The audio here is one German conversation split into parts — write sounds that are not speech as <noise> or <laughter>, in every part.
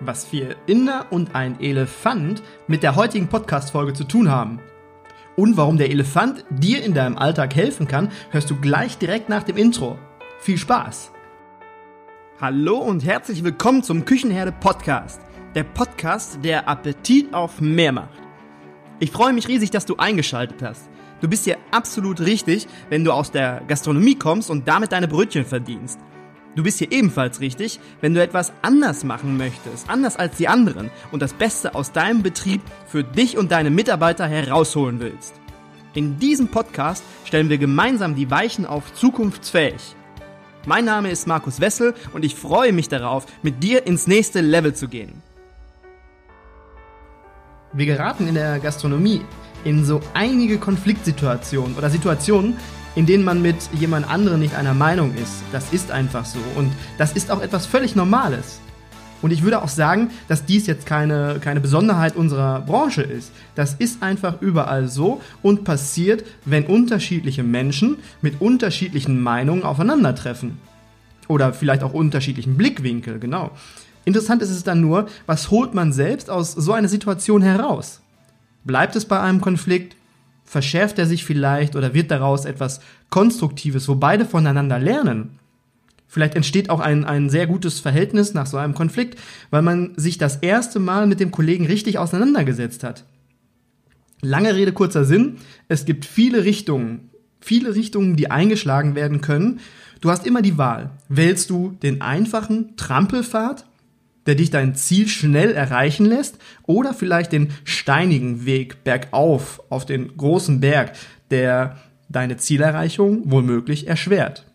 was vier Inder und ein Elefant mit der heutigen Podcast-Folge zu tun haben. Und warum der Elefant dir in deinem Alltag helfen kann, hörst du gleich direkt nach dem Intro. Viel Spaß! Hallo und herzlich willkommen zum Küchenherde Podcast. Der Podcast, der Appetit auf mehr macht. Ich freue mich riesig, dass du eingeschaltet hast. Du bist hier absolut richtig, wenn du aus der Gastronomie kommst und damit deine Brötchen verdienst. Du bist hier ebenfalls richtig, wenn du etwas anders machen möchtest, anders als die anderen und das Beste aus deinem Betrieb für dich und deine Mitarbeiter herausholen willst. In diesem Podcast stellen wir gemeinsam die Weichen auf zukunftsfähig. Mein Name ist Markus Wessel und ich freue mich darauf, mit dir ins nächste Level zu gehen. Wir geraten in der Gastronomie in so einige Konfliktsituationen oder Situationen, in denen man mit jemand anderem nicht einer Meinung ist. Das ist einfach so. Und das ist auch etwas völlig Normales. Und ich würde auch sagen, dass dies jetzt keine, keine Besonderheit unserer Branche ist. Das ist einfach überall so und passiert, wenn unterschiedliche Menschen mit unterschiedlichen Meinungen aufeinandertreffen. Oder vielleicht auch unterschiedlichen Blickwinkel, genau. Interessant ist es dann nur, was holt man selbst aus so einer Situation heraus? Bleibt es bei einem Konflikt? Verschärft er sich vielleicht oder wird daraus etwas Konstruktives, wo beide voneinander lernen. Vielleicht entsteht auch ein, ein sehr gutes Verhältnis nach so einem Konflikt, weil man sich das erste Mal mit dem Kollegen richtig auseinandergesetzt hat. Lange Rede, kurzer Sinn. Es gibt viele Richtungen, viele Richtungen, die eingeschlagen werden können. Du hast immer die Wahl. Wählst du den einfachen Trampelpfad der dich dein Ziel schnell erreichen lässt oder vielleicht den steinigen Weg bergauf auf den großen Berg, der deine Zielerreichung womöglich erschwert.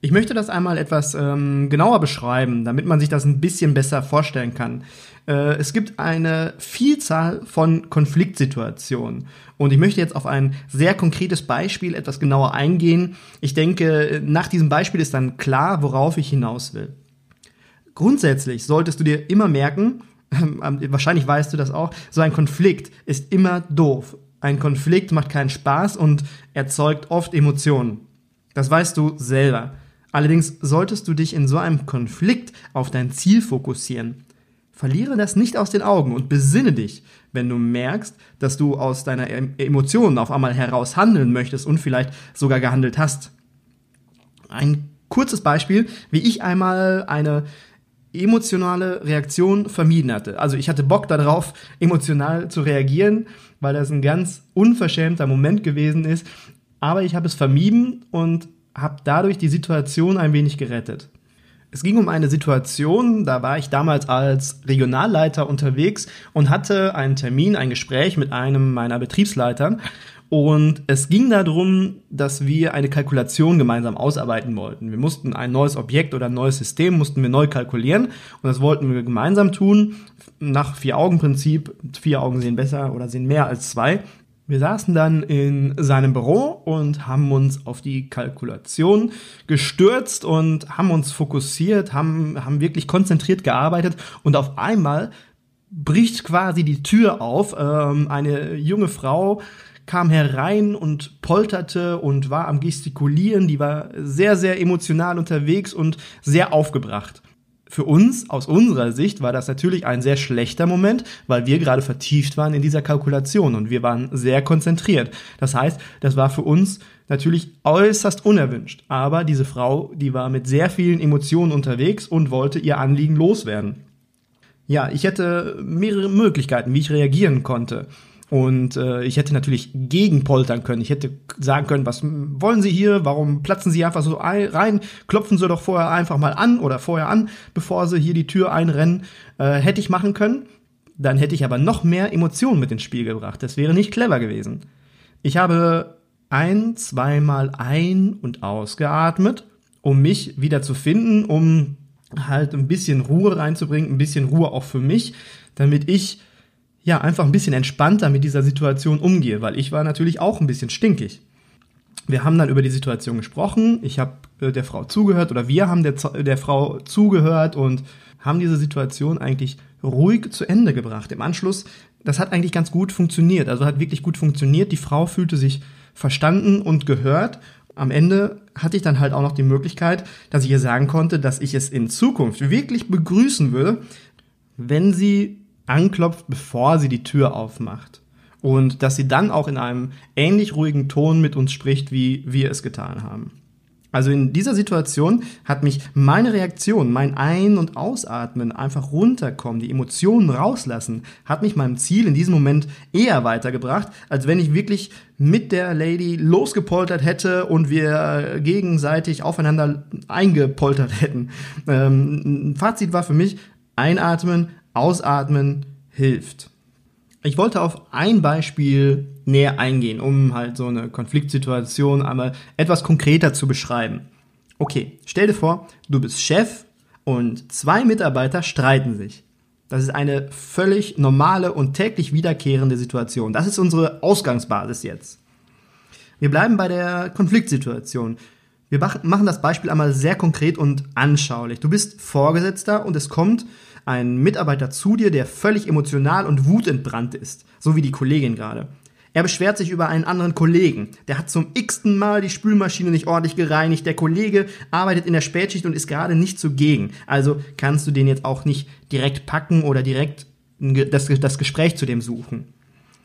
Ich möchte das einmal etwas ähm, genauer beschreiben, damit man sich das ein bisschen besser vorstellen kann. Äh, es gibt eine Vielzahl von Konfliktsituationen und ich möchte jetzt auf ein sehr konkretes Beispiel etwas genauer eingehen. Ich denke, nach diesem Beispiel ist dann klar, worauf ich hinaus will. Grundsätzlich solltest du dir immer merken, ähm, wahrscheinlich weißt du das auch, so ein Konflikt ist immer doof. Ein Konflikt macht keinen Spaß und erzeugt oft Emotionen. Das weißt du selber. Allerdings solltest du dich in so einem Konflikt auf dein Ziel fokussieren. Verliere das nicht aus den Augen und besinne dich, wenn du merkst, dass du aus deiner Emotionen auf einmal heraus handeln möchtest und vielleicht sogar gehandelt hast. Ein kurzes Beispiel, wie ich einmal eine emotionale Reaktion vermieden hatte. Also ich hatte Bock darauf, emotional zu reagieren, weil das ein ganz unverschämter Moment gewesen ist. Aber ich habe es vermieden und habe dadurch die Situation ein wenig gerettet. Es ging um eine Situation, da war ich damals als Regionalleiter unterwegs und hatte einen Termin, ein Gespräch mit einem meiner Betriebsleitern und es ging darum, dass wir eine Kalkulation gemeinsam ausarbeiten wollten. Wir mussten ein neues Objekt oder ein neues System mussten wir neu kalkulieren und das wollten wir gemeinsam tun. Nach Vier-Augen-Prinzip. Vier Augen sehen besser oder sehen mehr als zwei. Wir saßen dann in seinem Büro und haben uns auf die Kalkulation gestürzt und haben uns fokussiert, haben, haben wirklich konzentriert gearbeitet und auf einmal bricht quasi die Tür auf. Ähm, eine junge Frau kam herein und polterte und war am Gestikulieren, die war sehr, sehr emotional unterwegs und sehr aufgebracht. Für uns, aus unserer Sicht, war das natürlich ein sehr schlechter Moment, weil wir gerade vertieft waren in dieser Kalkulation und wir waren sehr konzentriert. Das heißt, das war für uns natürlich äußerst unerwünscht. Aber diese Frau, die war mit sehr vielen Emotionen unterwegs und wollte ihr Anliegen loswerden. Ja, ich hätte mehrere Möglichkeiten, wie ich reagieren konnte. Und äh, ich hätte natürlich gegenpoltern können. Ich hätte sagen können, was wollen Sie hier? Warum platzen Sie einfach so rein? Klopfen Sie doch vorher einfach mal an oder vorher an, bevor Sie hier die Tür einrennen. Äh, hätte ich machen können. Dann hätte ich aber noch mehr Emotionen mit ins Spiel gebracht. Das wäre nicht clever gewesen. Ich habe ein, zweimal ein- und ausgeatmet, um mich wieder zu finden, um halt ein bisschen Ruhe reinzubringen, ein bisschen Ruhe auch für mich, damit ich ja, einfach ein bisschen entspannter mit dieser Situation umgehe, weil ich war natürlich auch ein bisschen stinkig. Wir haben dann über die Situation gesprochen, ich habe äh, der Frau zugehört oder wir haben der, der Frau zugehört und haben diese Situation eigentlich ruhig zu Ende gebracht. Im Anschluss, das hat eigentlich ganz gut funktioniert, also hat wirklich gut funktioniert. Die Frau fühlte sich verstanden und gehört. Am Ende hatte ich dann halt auch noch die Möglichkeit, dass ich ihr sagen konnte, dass ich es in Zukunft wirklich begrüßen würde, wenn sie anklopft, bevor sie die Tür aufmacht. Und dass sie dann auch in einem ähnlich ruhigen Ton mit uns spricht, wie wir es getan haben. Also in dieser Situation hat mich meine Reaktion, mein Ein- und Ausatmen, einfach runterkommen, die Emotionen rauslassen, hat mich meinem Ziel in diesem Moment eher weitergebracht, als wenn ich wirklich mit der Lady losgepoltert hätte und wir gegenseitig aufeinander eingepoltert hätten. Ähm, Fazit war für mich, einatmen, ausatmen hilft. Ich wollte auf ein Beispiel näher eingehen, um halt so eine Konfliktsituation einmal etwas konkreter zu beschreiben. Okay, stell dir vor, du bist Chef und zwei Mitarbeiter streiten sich. Das ist eine völlig normale und täglich wiederkehrende Situation. Das ist unsere Ausgangsbasis jetzt. Wir bleiben bei der Konfliktsituation. Wir machen das Beispiel einmal sehr konkret und anschaulich. Du bist Vorgesetzter und es kommt ein Mitarbeiter zu dir, der völlig emotional und wutentbrannt ist, so wie die Kollegin gerade. Er beschwert sich über einen anderen Kollegen. Der hat zum x-ten Mal die Spülmaschine nicht ordentlich gereinigt. Der Kollege arbeitet in der Spätschicht und ist gerade nicht zugegen. Also kannst du den jetzt auch nicht direkt packen oder direkt das, das Gespräch zu dem suchen.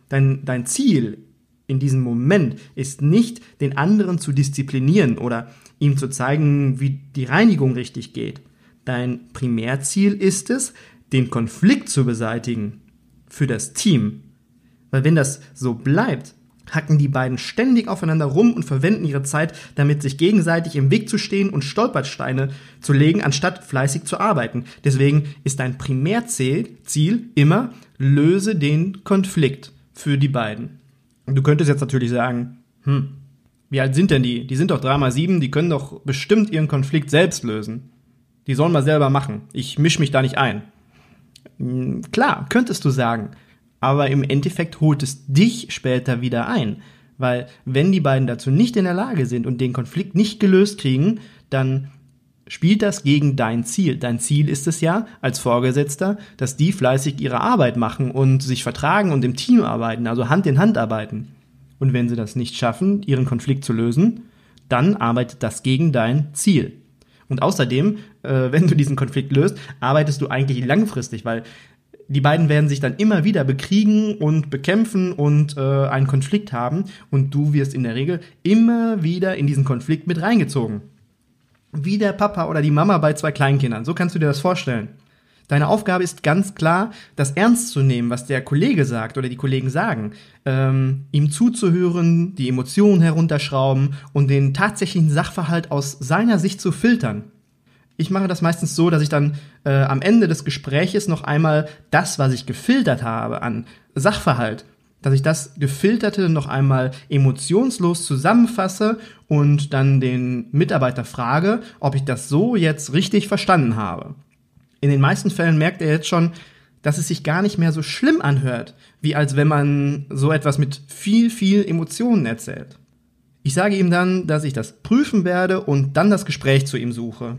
Dein, dein Ziel in diesem Moment ist nicht, den anderen zu disziplinieren oder ihm zu zeigen, wie die Reinigung richtig geht. Dein Primärziel ist es, den Konflikt zu beseitigen für das Team. Weil wenn das so bleibt, hacken die beiden ständig aufeinander rum und verwenden ihre Zeit damit, sich gegenseitig im Weg zu stehen und Stolpersteine zu legen, anstatt fleißig zu arbeiten. Deswegen ist dein Primärziel immer, löse den Konflikt für die beiden. Du könntest jetzt natürlich sagen, hm, wie alt sind denn die? Die sind doch 3 mal 7, die können doch bestimmt ihren Konflikt selbst lösen. Die sollen mal selber machen. Ich misch mich da nicht ein. Hm, klar, könntest du sagen. Aber im Endeffekt holt es dich später wieder ein. Weil wenn die beiden dazu nicht in der Lage sind und den Konflikt nicht gelöst kriegen, dann spielt das gegen dein Ziel. Dein Ziel ist es ja, als Vorgesetzter, dass die fleißig ihre Arbeit machen und sich vertragen und im Team arbeiten, also Hand in Hand arbeiten. Und wenn sie das nicht schaffen, ihren Konflikt zu lösen, dann arbeitet das gegen dein Ziel. Und außerdem, äh, <laughs> wenn du diesen Konflikt löst, arbeitest du eigentlich langfristig, weil die beiden werden sich dann immer wieder bekriegen und bekämpfen und äh, einen Konflikt haben und du wirst in der Regel immer wieder in diesen Konflikt mit reingezogen. Wie der Papa oder die Mama bei zwei Kleinkindern. So kannst du dir das vorstellen. Deine Aufgabe ist ganz klar, das ernst zu nehmen, was der Kollege sagt oder die Kollegen sagen, ähm, ihm zuzuhören, die Emotionen herunterschrauben und den tatsächlichen Sachverhalt aus seiner Sicht zu filtern. Ich mache das meistens so, dass ich dann äh, am Ende des Gespräches noch einmal das, was ich gefiltert habe an Sachverhalt, dass ich das Gefilterte noch einmal emotionslos zusammenfasse und dann den Mitarbeiter frage, ob ich das so jetzt richtig verstanden habe in den meisten Fällen merkt er jetzt schon, dass es sich gar nicht mehr so schlimm anhört, wie als wenn man so etwas mit viel, viel Emotionen erzählt. Ich sage ihm dann, dass ich das prüfen werde und dann das Gespräch zu ihm suche.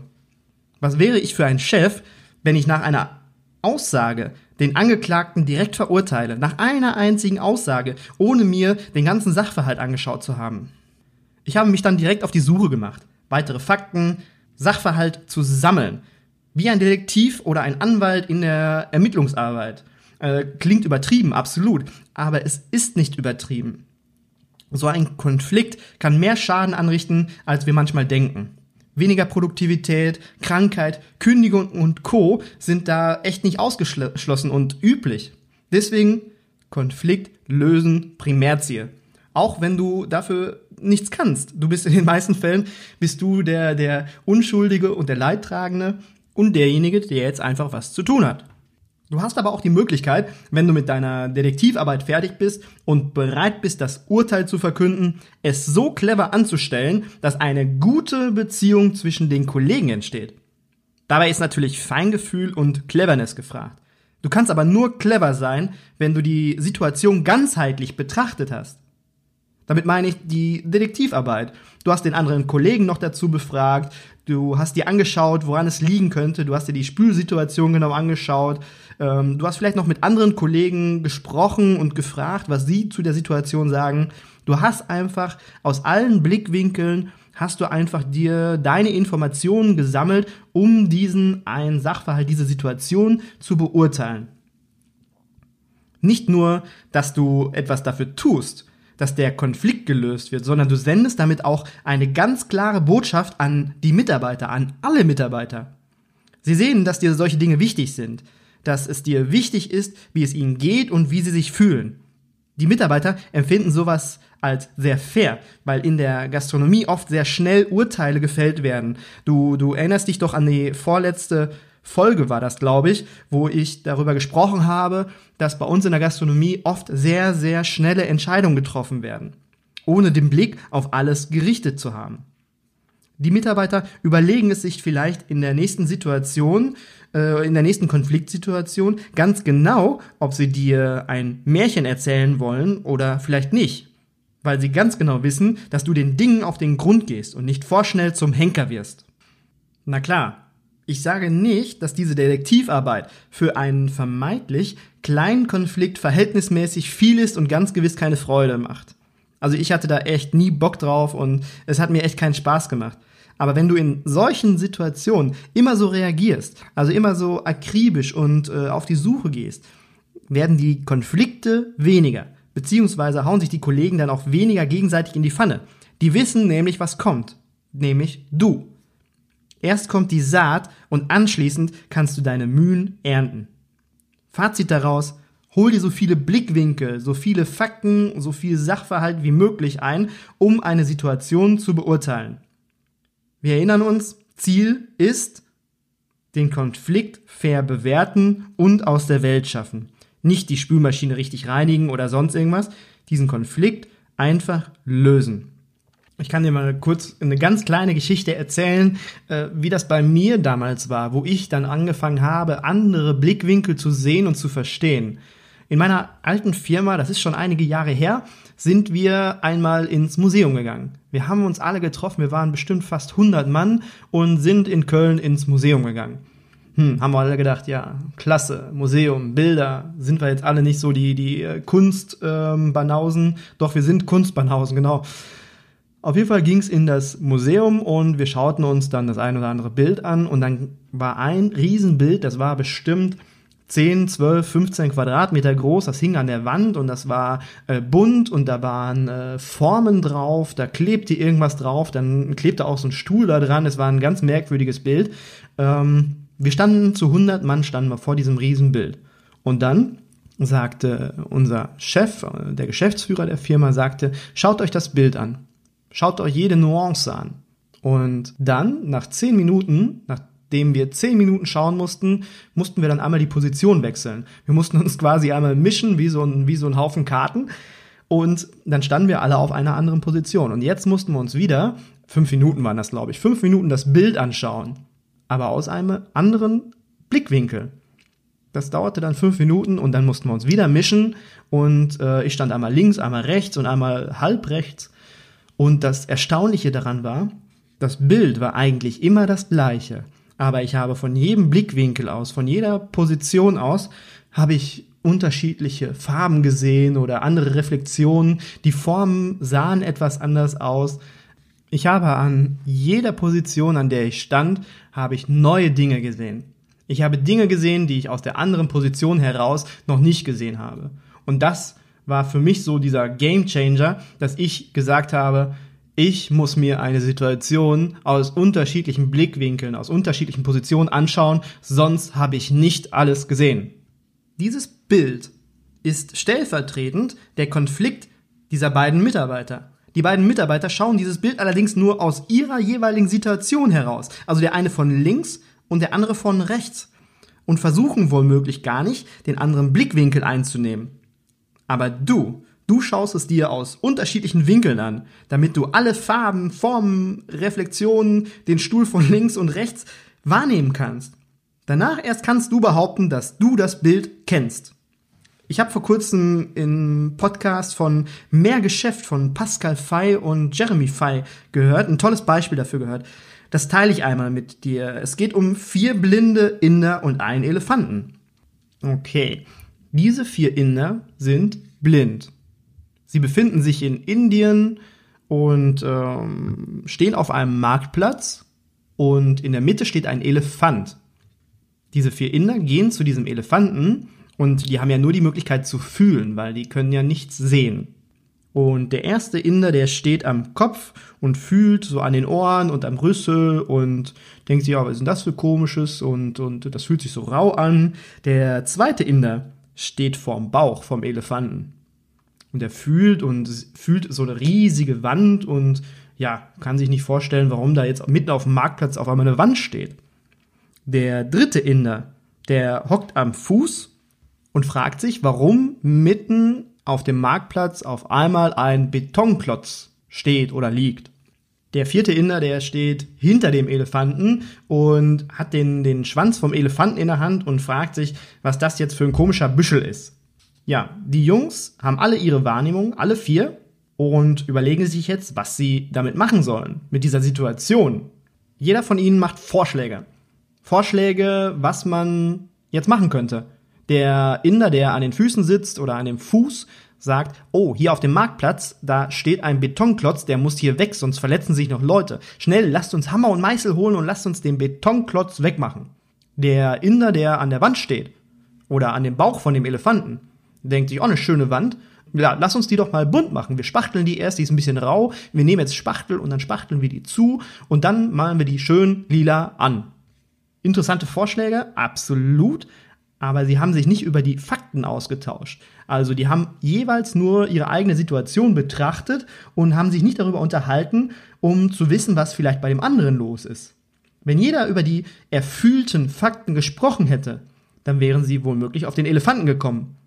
Was wäre ich für ein Chef, wenn ich nach einer Aussage den Angeklagten direkt verurteile, nach einer einzigen Aussage, ohne mir den ganzen Sachverhalt angeschaut zu haben? Ich habe mich dann direkt auf die Suche gemacht, weitere Fakten, Sachverhalt zu sammeln, wie ein Detektiv oder ein Anwalt in der Ermittlungsarbeit. Äh, klingt übertrieben, absolut, aber es ist nicht übertrieben. So ein Konflikt kann mehr Schaden anrichten, als wir manchmal denken. Weniger Produktivität, Krankheit, Kündigung und Co. sind da echt nicht ausgeschlossen und üblich. Deswegen Konflikt lösen Primärziel. Auch wenn du dafür nichts kannst. Du bist in den meisten Fällen bist du der der Unschuldige und der Leidtragende und derjenige, der jetzt einfach was zu tun hat. Du hast aber auch die Möglichkeit, wenn du mit deiner Detektivarbeit fertig bist und bereit bist, das Urteil zu verkünden, es so clever anzustellen, dass eine gute Beziehung zwischen den Kollegen entsteht. Dabei ist natürlich Feingefühl und Cleverness gefragt. Du kannst aber nur clever sein, wenn du die Situation ganzheitlich betrachtet hast. Damit meine ich die Detektivarbeit. Du hast den anderen Kollegen noch dazu befragt, du hast dir angeschaut, woran es liegen könnte, du hast dir die Spülsituation genau angeschaut, ähm, du hast vielleicht noch mit anderen Kollegen gesprochen und gefragt, was sie zu der Situation sagen. Du hast einfach aus allen Blickwinkeln hast du einfach dir deine Informationen gesammelt, um diesen einen Sachverhalt, diese Situation zu beurteilen. Nicht nur, dass du etwas dafür tust, dass der Konflikt gelöst wird, sondern du sendest damit auch eine ganz klare Botschaft an die Mitarbeiter, an alle Mitarbeiter. Sie sehen, dass dir solche Dinge wichtig sind, dass es dir wichtig ist, wie es ihnen geht und wie sie sich fühlen. Die Mitarbeiter empfinden sowas als sehr fair, weil in der Gastronomie oft sehr schnell Urteile gefällt werden. Du, du erinnerst dich doch an die vorletzte Folge war das, glaube ich, wo ich darüber gesprochen habe, dass bei uns in der Gastronomie oft sehr, sehr schnelle Entscheidungen getroffen werden, ohne den Blick auf alles gerichtet zu haben. Die Mitarbeiter überlegen es sich vielleicht in der nächsten Situation, äh, in der nächsten Konfliktsituation ganz genau, ob sie dir ein Märchen erzählen wollen oder vielleicht nicht. Weil sie ganz genau wissen, dass du den Dingen auf den Grund gehst und nicht vorschnell zum Henker wirst. Na klar, ich sage nicht, dass diese Detektivarbeit für einen vermeintlich kleinen Konflikt verhältnismäßig viel ist und ganz gewiss keine Freude macht. Also ich hatte da echt nie Bock drauf und es hat mir echt keinen Spaß gemacht. Aber wenn du in solchen Situationen immer so reagierst, also immer so akribisch und äh, auf die Suche gehst, werden die Konflikte weniger. Beziehungsweise hauen sich die Kollegen dann auch weniger gegenseitig in die Pfanne. Die wissen nämlich, was kommt. Nämlich du. Erst kommt die Saat und anschließend kannst du deine Mühen ernten. Fazit daraus, hol dir so viele Blickwinkel, so viele Fakten, so viel Sachverhalt wie möglich ein, um eine Situation zu beurteilen. Wir erinnern uns, Ziel ist, den Konflikt fair bewerten und aus der Welt schaffen. Nicht die Spülmaschine richtig reinigen oder sonst irgendwas, diesen Konflikt einfach lösen. Ich kann dir mal kurz eine ganz kleine Geschichte erzählen, äh, wie das bei mir damals war, wo ich dann angefangen habe, andere Blickwinkel zu sehen und zu verstehen. In meiner alten Firma, das ist schon einige Jahre her, sind wir einmal ins Museum gegangen. Wir haben uns alle getroffen, wir waren bestimmt fast 100 Mann und sind in Köln ins Museum gegangen. Hm, haben wir alle gedacht, ja, klasse, Museum, Bilder, sind wir jetzt alle nicht so die, die äh, Kunstbanausen, ähm, doch wir sind Kunstbanausen, genau. Auf jeden Fall ging es in das Museum und wir schauten uns dann das ein oder andere Bild an und dann war ein Riesenbild, das war bestimmt 10, 12, 15 Quadratmeter groß, das hing an der Wand und das war äh, bunt und da waren äh, Formen drauf, da klebte irgendwas drauf, dann klebte auch so ein Stuhl da dran, es war ein ganz merkwürdiges Bild. Ähm, wir standen zu 100 Mann, standen wir vor diesem Riesenbild. Und dann sagte unser Chef, äh, der Geschäftsführer der Firma, sagte, schaut euch das Bild an. Schaut euch jede Nuance an. Und dann, nach zehn Minuten, nachdem wir zehn Minuten schauen mussten, mussten wir dann einmal die Position wechseln. Wir mussten uns quasi einmal mischen, wie so ein, wie so ein Haufen Karten. Und dann standen wir alle auf einer anderen Position. Und jetzt mussten wir uns wieder, fünf Minuten waren das, glaube ich, fünf Minuten das Bild anschauen. Aber aus einem anderen Blickwinkel. Das dauerte dann fünf Minuten und dann mussten wir uns wieder mischen. Und äh, ich stand einmal links, einmal rechts und einmal halb rechts. Und das Erstaunliche daran war, das Bild war eigentlich immer das gleiche. Aber ich habe von jedem Blickwinkel aus, von jeder Position aus, habe ich unterschiedliche Farben gesehen oder andere Reflexionen. Die Formen sahen etwas anders aus. Ich habe an jeder Position, an der ich stand, habe ich neue Dinge gesehen. Ich habe Dinge gesehen, die ich aus der anderen Position heraus noch nicht gesehen habe. Und das war für mich so dieser Game Changer, dass ich gesagt habe, ich muss mir eine Situation aus unterschiedlichen Blickwinkeln, aus unterschiedlichen Positionen anschauen, sonst habe ich nicht alles gesehen. Dieses Bild ist stellvertretend der Konflikt dieser beiden Mitarbeiter. Die beiden Mitarbeiter schauen dieses Bild allerdings nur aus ihrer jeweiligen Situation heraus. Also der eine von links und der andere von rechts. Und versuchen womöglich gar nicht, den anderen Blickwinkel einzunehmen. Aber du, du schaust es dir aus unterschiedlichen Winkeln an, damit du alle Farben, Formen, Reflexionen, den Stuhl von links und rechts wahrnehmen kannst. Danach erst kannst du behaupten, dass du das Bild kennst. Ich habe vor kurzem im Podcast von Mehr Geschäft von Pascal Fay und Jeremy Fay gehört, ein tolles Beispiel dafür gehört. Das teile ich einmal mit dir. Es geht um vier blinde Inder und einen Elefanten. Okay, diese vier Inder sind blind. Sie befinden sich in Indien und ähm, stehen auf einem Marktplatz und in der Mitte steht ein Elefant. Diese vier Inder gehen zu diesem Elefanten und die haben ja nur die Möglichkeit zu fühlen, weil die können ja nichts sehen. Und der erste Inder, der steht am Kopf und fühlt so an den Ohren und am Rüssel und denkt sich, ja, was ist denn das für komisches und, und das fühlt sich so rau an. Der zweite Inder steht vorm Bauch vom Elefanten. Und er fühlt und fühlt so eine riesige Wand und ja, kann sich nicht vorstellen, warum da jetzt mitten auf dem Marktplatz auf einmal eine Wand steht. Der dritte Inder, der hockt am Fuß und fragt sich, warum mitten auf dem Marktplatz auf einmal ein Betonklotz steht oder liegt. Der vierte Inder, der steht hinter dem Elefanten und hat den, den Schwanz vom Elefanten in der Hand und fragt sich, was das jetzt für ein komischer Büschel ist. Ja, die Jungs haben alle ihre Wahrnehmung, alle vier, und überlegen sich jetzt, was sie damit machen sollen, mit dieser Situation. Jeder von ihnen macht Vorschläge. Vorschläge, was man jetzt machen könnte. Der Inder, der an den Füßen sitzt oder an dem Fuß, sagt, oh, hier auf dem Marktplatz, da steht ein Betonklotz, der muss hier weg, sonst verletzen sich noch Leute. Schnell, lasst uns Hammer und Meißel holen und lasst uns den Betonklotz wegmachen. Der Inder, der an der Wand steht oder an dem Bauch von dem Elefanten, denkt sich, oh, eine schöne Wand. Ja, lass uns die doch mal bunt machen. Wir spachteln die erst, die ist ein bisschen rau. Wir nehmen jetzt Spachtel und dann spachteln wir die zu und dann malen wir die schön lila an. Interessante Vorschläge, absolut aber sie haben sich nicht über die Fakten ausgetauscht. Also die haben jeweils nur ihre eigene Situation betrachtet und haben sich nicht darüber unterhalten, um zu wissen, was vielleicht bei dem anderen los ist. Wenn jeder über die erfühlten Fakten gesprochen hätte, dann wären sie womöglich auf den Elefanten gekommen.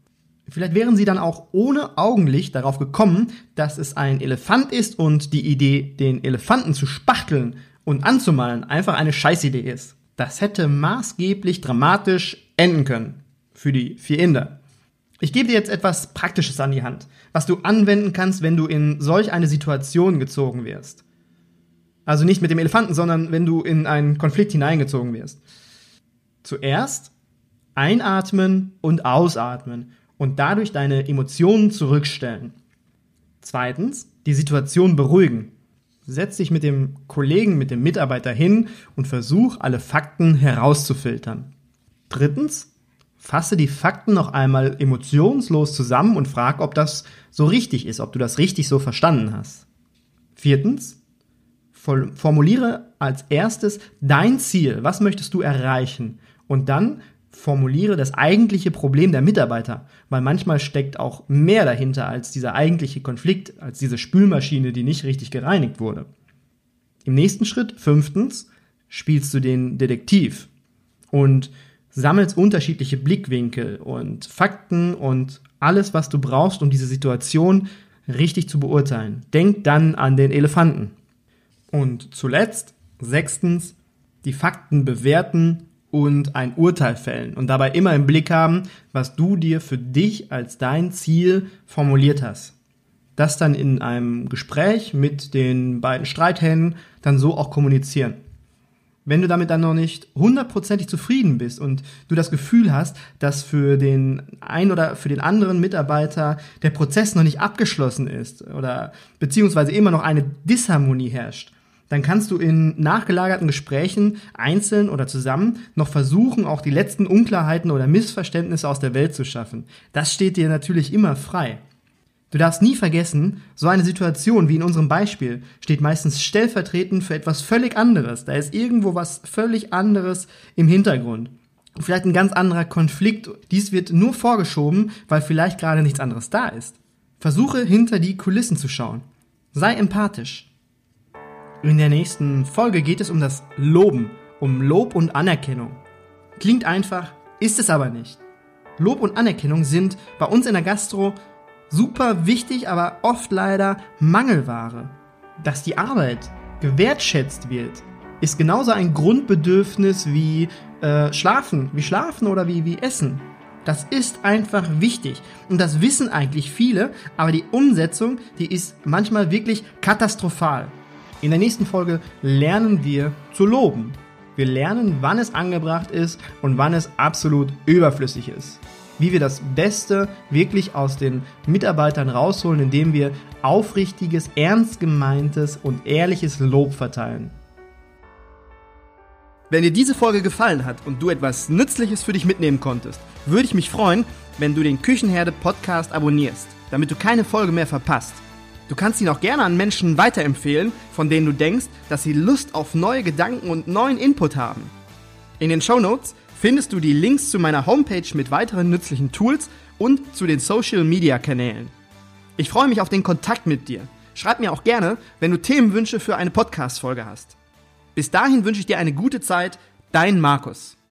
Vielleicht wären sie dann auch ohne Augenlicht darauf gekommen, dass es ein Elefant ist und die Idee, den Elefanten zu spachteln und anzumalen, einfach eine Scheißidee ist. Das hätte maßgeblich dramatisch enden können für die vier Inder. Ich gebe dir jetzt etwas Praktisches an die Hand, was du anwenden kannst, wenn du in solch eine Situation gezogen wirst. Also nicht mit dem Elefanten, sondern wenn du in einen Konflikt hineingezogen wirst. Zuerst einatmen und ausatmen und dadurch deine Emotionen zurückstellen. Zweitens, die Situation beruhigen. Setz dich mit dem Kollegen, mit dem Mitarbeiter hin und versuch alle Fakten herauszufiltern. Drittens, fasse die Fakten noch einmal emotionslos zusammen und frag, ob das so richtig ist, ob du das richtig so verstanden hast. Viertens, formuliere als erstes dein Ziel. Was möchtest du erreichen? Und dann formuliere das eigentliche Problem der Mitarbeiter, weil manchmal steckt auch mehr dahinter als dieser eigentliche Konflikt, als diese Spülmaschine, die nicht richtig gereinigt wurde. Im nächsten Schritt, fünftens, spielst du den Detektiv und sammelst unterschiedliche Blickwinkel und Fakten und alles, was du brauchst, um diese Situation richtig zu beurteilen. Denk dann an den Elefanten. Und zuletzt, sechstens, die Fakten bewerten und ein Urteil fällen und dabei immer im Blick haben, was du dir für dich als dein Ziel formuliert hast. Das dann in einem Gespräch mit den beiden Streithähnen dann so auch kommunizieren. Wenn du damit dann noch nicht hundertprozentig zufrieden bist und du das Gefühl hast, dass für den ein oder für den anderen Mitarbeiter der Prozess noch nicht abgeschlossen ist oder beziehungsweise immer noch eine Disharmonie herrscht, dann kannst du in nachgelagerten Gesprächen einzeln oder zusammen noch versuchen, auch die letzten Unklarheiten oder Missverständnisse aus der Welt zu schaffen. Das steht dir natürlich immer frei. Du darfst nie vergessen, so eine Situation wie in unserem Beispiel steht meistens stellvertretend für etwas völlig anderes. Da ist irgendwo was völlig anderes im Hintergrund. Vielleicht ein ganz anderer Konflikt. Dies wird nur vorgeschoben, weil vielleicht gerade nichts anderes da ist. Versuche hinter die Kulissen zu schauen. Sei empathisch. In der nächsten Folge geht es um das Loben, um Lob und Anerkennung. Klingt einfach, ist es aber nicht. Lob und Anerkennung sind bei uns in der Gastro super wichtig, aber oft leider Mangelware. Dass die Arbeit gewertschätzt wird, ist genauso ein Grundbedürfnis wie äh, Schlafen, wie Schlafen oder wie, wie Essen. Das ist einfach wichtig. Und das wissen eigentlich viele, aber die Umsetzung, die ist manchmal wirklich katastrophal. In der nächsten Folge lernen wir zu loben. Wir lernen, wann es angebracht ist und wann es absolut überflüssig ist. Wie wir das Beste wirklich aus den Mitarbeitern rausholen, indem wir aufrichtiges, ernst gemeintes und ehrliches Lob verteilen. Wenn dir diese Folge gefallen hat und du etwas Nützliches für dich mitnehmen konntest, würde ich mich freuen, wenn du den Küchenherde Podcast abonnierst, damit du keine Folge mehr verpasst. Du kannst ihn auch gerne an Menschen weiterempfehlen, von denen du denkst, dass sie Lust auf neue Gedanken und neuen Input haben. In den Show Notes findest du die Links zu meiner Homepage mit weiteren nützlichen Tools und zu den Social Media Kanälen. Ich freue mich auf den Kontakt mit dir. Schreib mir auch gerne, wenn du Themenwünsche für eine Podcast-Folge hast. Bis dahin wünsche ich dir eine gute Zeit, dein Markus.